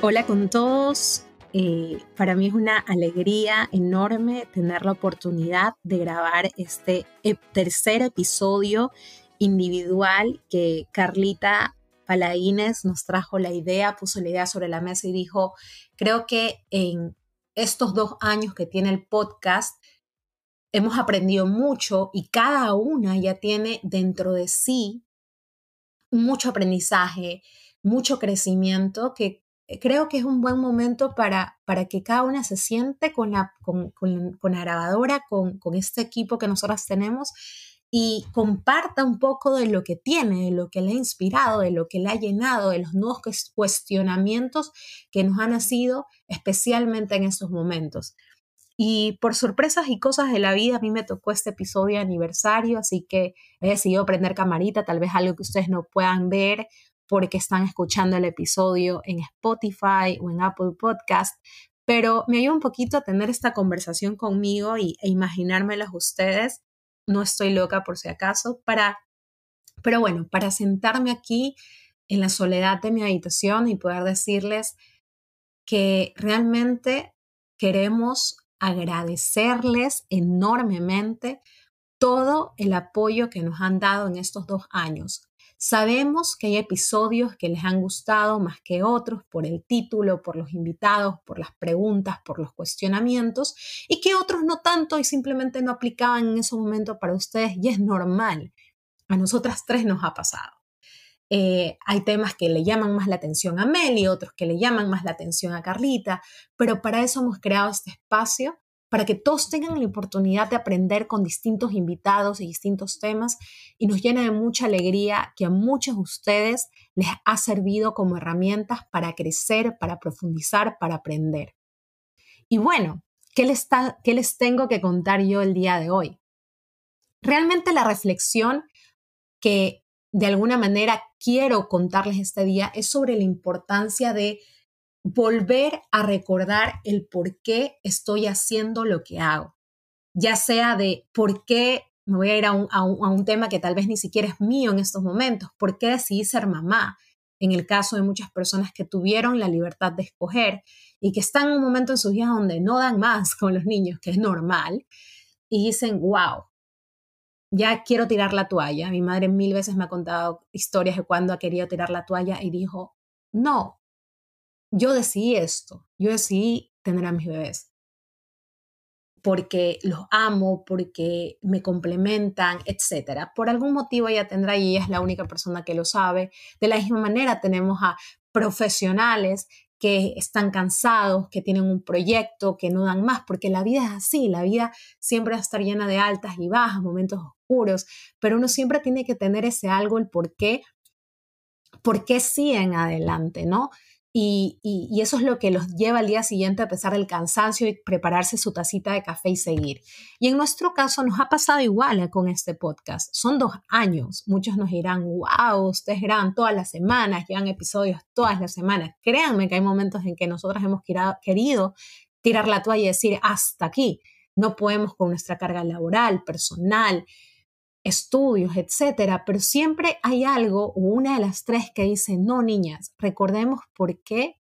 Hola con todos. Eh, para mí es una alegría enorme tener la oportunidad de grabar este eh, tercer episodio individual que Carlita Palaines nos trajo la idea, puso la idea sobre la mesa y dijo, creo que en estos dos años que tiene el podcast, hemos aprendido mucho y cada una ya tiene dentro de sí mucho aprendizaje, mucho crecimiento que creo que es un buen momento para, para que cada una se siente con la, con, con, la grabadora, con, con este equipo que nosotras tenemos y comparta un poco de lo que tiene, de lo que le ha inspirado, de lo que le ha llenado, de los nuevos cuestionamientos que nos han nacido especialmente en estos momentos. Y por sorpresas y cosas de la vida, a mí me tocó este episodio de aniversario, así que he decidido prender camarita, tal vez algo que ustedes no puedan ver porque están escuchando el episodio en Spotify o en Apple Podcast, pero me ayuda un poquito a tener esta conversación conmigo y, e imaginármelas ustedes. No estoy loca por si acaso, para, pero bueno, para sentarme aquí en la soledad de mi habitación y poder decirles que realmente queremos agradecerles enormemente todo el apoyo que nos han dado en estos dos años. Sabemos que hay episodios que les han gustado más que otros por el título, por los invitados, por las preguntas, por los cuestionamientos y que otros no tanto y simplemente no aplicaban en ese momento para ustedes y es normal. A nosotras tres nos ha pasado. Eh, hay temas que le llaman más la atención a Meli, otros que le llaman más la atención a Carlita, pero para eso hemos creado este espacio para que todos tengan la oportunidad de aprender con distintos invitados y distintos temas y nos llena de mucha alegría que a muchos de ustedes les ha servido como herramientas para crecer, para profundizar, para aprender. Y bueno, ¿qué les, qué les tengo que contar yo el día de hoy? Realmente la reflexión que de alguna manera quiero contarles este día es sobre la importancia de volver a recordar el por qué estoy haciendo lo que hago, ya sea de por qué me voy a ir a un, tema que tal vez ni siquiera es mío en estos momentos, por qué decidí ser mamá, en el caso de muchas personas que tuvieron la libertad de escoger y que están en un momento en sus vidas donde no dan más con los niños, que es normal, y dicen, wow, ya quiero tirar la toalla. Mi madre mil veces me ha contado historias de cuando ha querido tirar la toalla y dijo, no, yo decidí esto, yo decidí tener a mis bebés porque los amo, porque me complementan, etcétera. Por algún motivo ella tendrá y ella es la única persona que lo sabe. De la misma manera tenemos a profesionales que están cansados, que tienen un proyecto, que no dan más, porque la vida es así, la vida siempre va a estar llena de altas y bajas, momentos oscuros, pero uno siempre tiene que tener ese algo, el por qué, por qué siguen adelante, ¿no? Y, eso es lo que los lleva al día siguiente a pesar del cansancio y prepararse su tacita de café y seguir. Y en nuestro caso nos ha pasado igual eh, con este podcast. Son dos años. Muchos nos dirán, wow, ustedes graban todas las semanas, llevan episodios todas las semanas. Créanme que hay momentos en que nosotras hemos querido tirar la toalla y decir, hasta aquí. No podemos con nuestra carga laboral, personal, estudios, etcétera, pero siempre hay algo o una de las tres que dice, no, niñas, recordemos por qué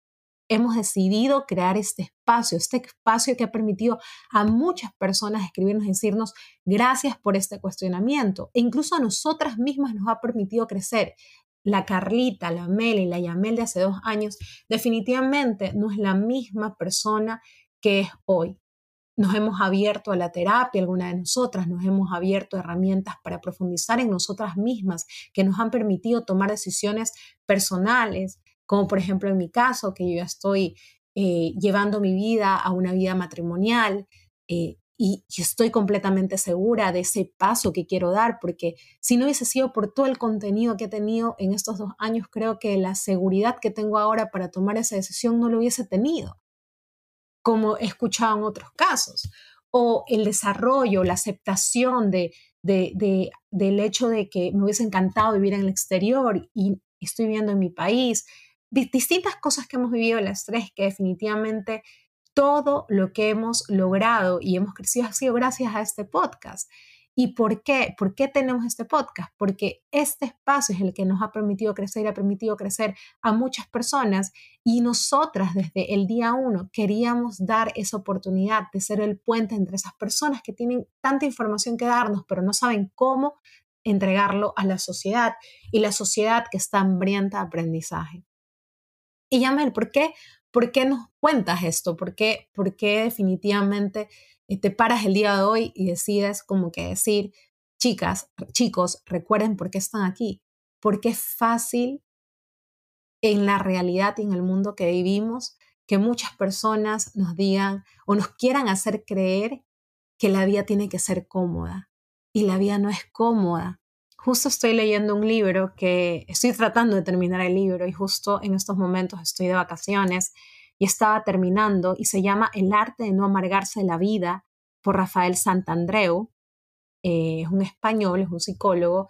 hemos decidido crear este espacio, este espacio que ha permitido a muchas personas escribirnos y decirnos gracias por este cuestionamiento. E incluso a nosotras mismas nos ha permitido crecer. La Carlita, la Mel y la Yamel de hace dos años definitivamente no es la misma persona que es hoy nos hemos abierto a la terapia, alguna de nosotras, nos hemos abierto a herramientas para profundizar en nosotras mismas que nos han permitido tomar decisiones personales, como por ejemplo en mi caso, que yo ya estoy eh, llevando mi vida a una vida matrimonial eh, y, y estoy completamente segura de ese paso que quiero dar, porque si no hubiese sido por todo el contenido que he tenido en estos dos años, creo que la seguridad que tengo ahora para tomar esa decisión no lo hubiese tenido como he escuchado en otros casos, o el desarrollo, la aceptación de, del hecho de que me hubiese encantado vivir en el exterior y estoy viviendo en mi país, distintas cosas que hemos vivido las tres, que definitivamente todo lo que hemos logrado y hemos crecido ha sido gracias a este podcast. ¿Y por qué? ¿Por qué tenemos este podcast? Porque este espacio es el que nos ha permitido crecer y ha permitido crecer a muchas personas y nosotras desde el día uno queríamos dar esa oportunidad de ser el puente entre esas personas que tienen tanta información que darnos, pero no saben cómo entregarlo a la sociedad y la sociedad que está hambrienta de aprendizaje. Y Yamel, ¿por qué? ¿Por qué nos cuentas esto? ¿Por qué, por qué definitivamente eh, te paras el día de hoy y decides como que decir, chicas, chicos, recuerden por qué están aquí? Porque es fácil en la realidad y en el mundo que vivimos que muchas personas nos digan o nos quieran hacer creer que la vida tiene que ser cómoda. Y la vida no es cómoda. Justo estoy leyendo un libro que estoy tratando de terminar el libro y justo en estos momentos estoy de vacaciones y estaba terminando y se llama El arte de no amargarse la vida por Rafael Santandreu. Eh, es un español, es un psicólogo.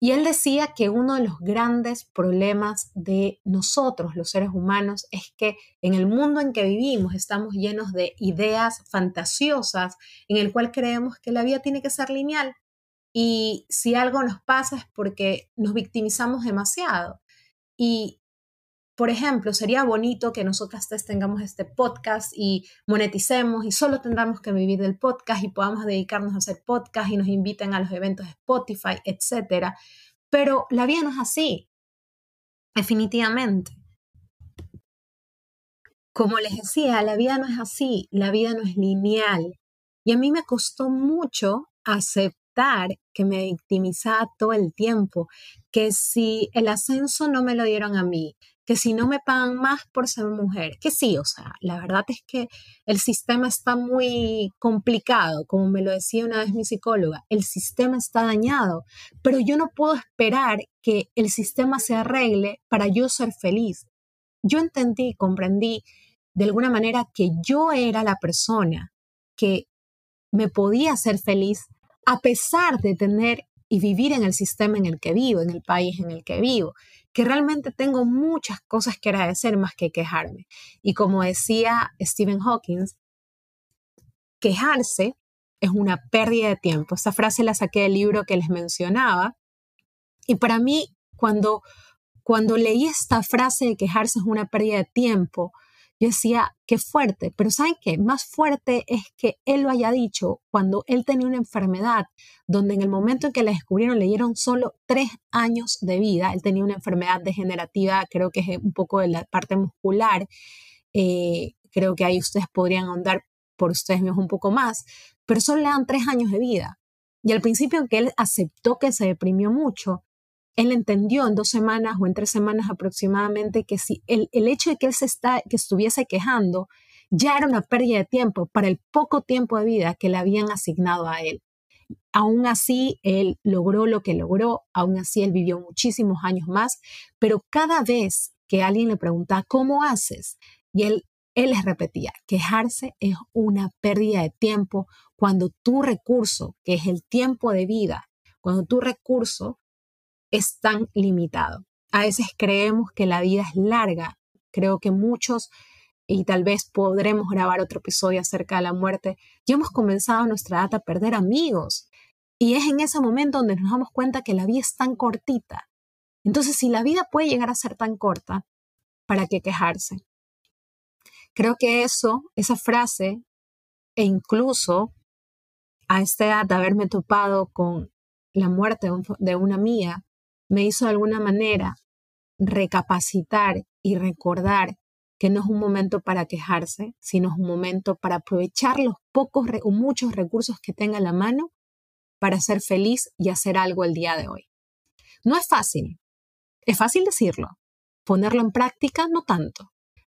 Y él decía que uno de los grandes problemas de nosotros, los seres humanos, es que en el mundo en que vivimos estamos llenos de ideas fantasiosas en el cual creemos que la vida tiene que ser lineal. Y si algo nos pasa es porque nos victimizamos demasiado. Y por ejemplo, sería bonito que nosotras tengamos este podcast y moneticemos y solo tengamos que vivir del podcast y podamos dedicarnos a hacer podcast y nos inviten a los eventos de Spotify, etc. Pero la vida no es así, definitivamente. Como les decía, la vida no es así, la vida no es lineal. Y a mí me costó mucho aceptar que me victimizaba todo el tiempo, que si el ascenso no me lo dieron a mí, que si no me pagan más por ser mujer, que sí, o sea, la verdad es que el sistema está muy complicado, como me lo decía una vez mi psicóloga, el sistema está dañado, pero yo no puedo esperar que el sistema se arregle para yo ser feliz. Yo entendí, comprendí de alguna manera que yo era la persona que me podía hacer feliz a pesar de tener y vivir en el sistema en el que vivo, en el país en el que vivo que realmente tengo muchas cosas que agradecer más que quejarme. Y como decía Stephen Hawking, quejarse es una pérdida de tiempo. Esta frase la saqué del libro que les mencionaba. Y para mí, cuando, cuando leí esta frase de quejarse es una pérdida de tiempo, yo decía, qué fuerte, pero ¿saben qué? Más fuerte es que él lo haya dicho cuando él tenía una enfermedad donde en el momento en que le descubrieron le dieron solo tres años de vida. Él tenía una enfermedad degenerativa, creo que es un poco de la parte muscular. Eh, creo que ahí ustedes podrían ahondar por ustedes mismos un poco más, pero solo le dan tres años de vida. Y al principio que él aceptó que se deprimió mucho, él entendió en dos semanas o en tres semanas aproximadamente que si el, hecho de que él se está, que estuviese quejando ya era una pérdida de tiempo para el poco tiempo de vida que le habían asignado a él. Aún así, él logró lo que logró, aún así él vivió muchísimos años más, pero cada vez que alguien le preguntaba, ¿cómo haces? Y él, él les repetía, quejarse es una pérdida de tiempo cuando tu recurso, que es el tiempo de vida, cuando tu recurso es tan limitado. A veces creemos que la vida es larga. Creo que muchos, y tal vez podremos grabar otro episodio acerca de la muerte, ya hemos comenzado nuestra edad a perder amigos. Y es en ese momento donde nos damos cuenta que la vida es tan cortita. Entonces, si la vida puede llegar a ser tan corta, ¿para qué quejarse? Creo que eso, esa frase, e incluso a esta edad de haberme topado con la muerte de una mía, me hizo de alguna manera recapacitar y recordar que no es un momento para quejarse, sino es un momento para aprovechar los pocos o muchos recursos que tenga a la mano para ser feliz y hacer algo el día de hoy. No es fácil, es fácil decirlo, ponerlo en práctica no tanto,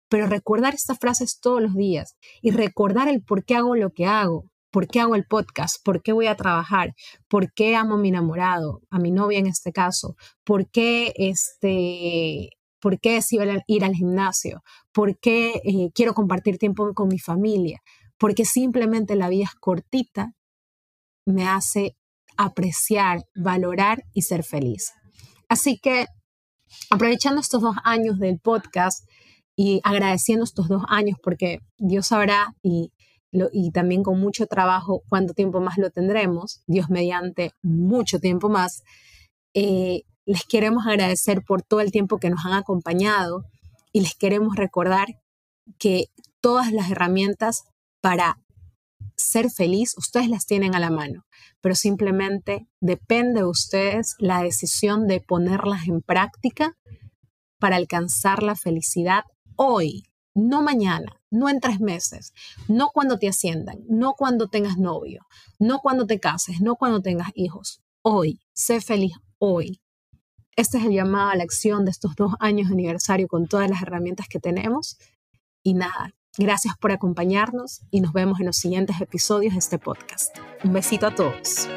pero recordar estas frases todos los días y recordar el por qué hago lo que hago, ¿Por qué hago el podcast? ¿Por qué voy a trabajar? ¿Por qué amo a mi enamorado, a mi novia en este caso? ¿Por qué, este, ¿por qué decido ir al gimnasio? ¿Por qué eh, quiero compartir tiempo con mi familia? Porque simplemente la vida es cortita, me hace apreciar, valorar y ser feliz. Así que aprovechando estos dos años del podcast y agradeciendo estos dos años porque Dios sabrá y y también con mucho trabajo, cuánto tiempo más lo tendremos, Dios mediante mucho tiempo más. Eh, les queremos agradecer por todo el tiempo que nos han acompañado y les queremos recordar que todas las herramientas para ser feliz, ustedes las tienen a la mano, pero simplemente depende de ustedes la decisión de ponerlas en práctica para alcanzar la felicidad hoy, no mañana, no en tres meses, no cuando te asciendan, no cuando tengas novio, no cuando te cases, no cuando tengas hijos. Hoy, sé feliz hoy. Este es el llamado a la acción de estos dos años de aniversario con todas las herramientas que tenemos. Y nada, gracias por acompañarnos y nos vemos en los siguientes episodios de este podcast. Un besito a todos.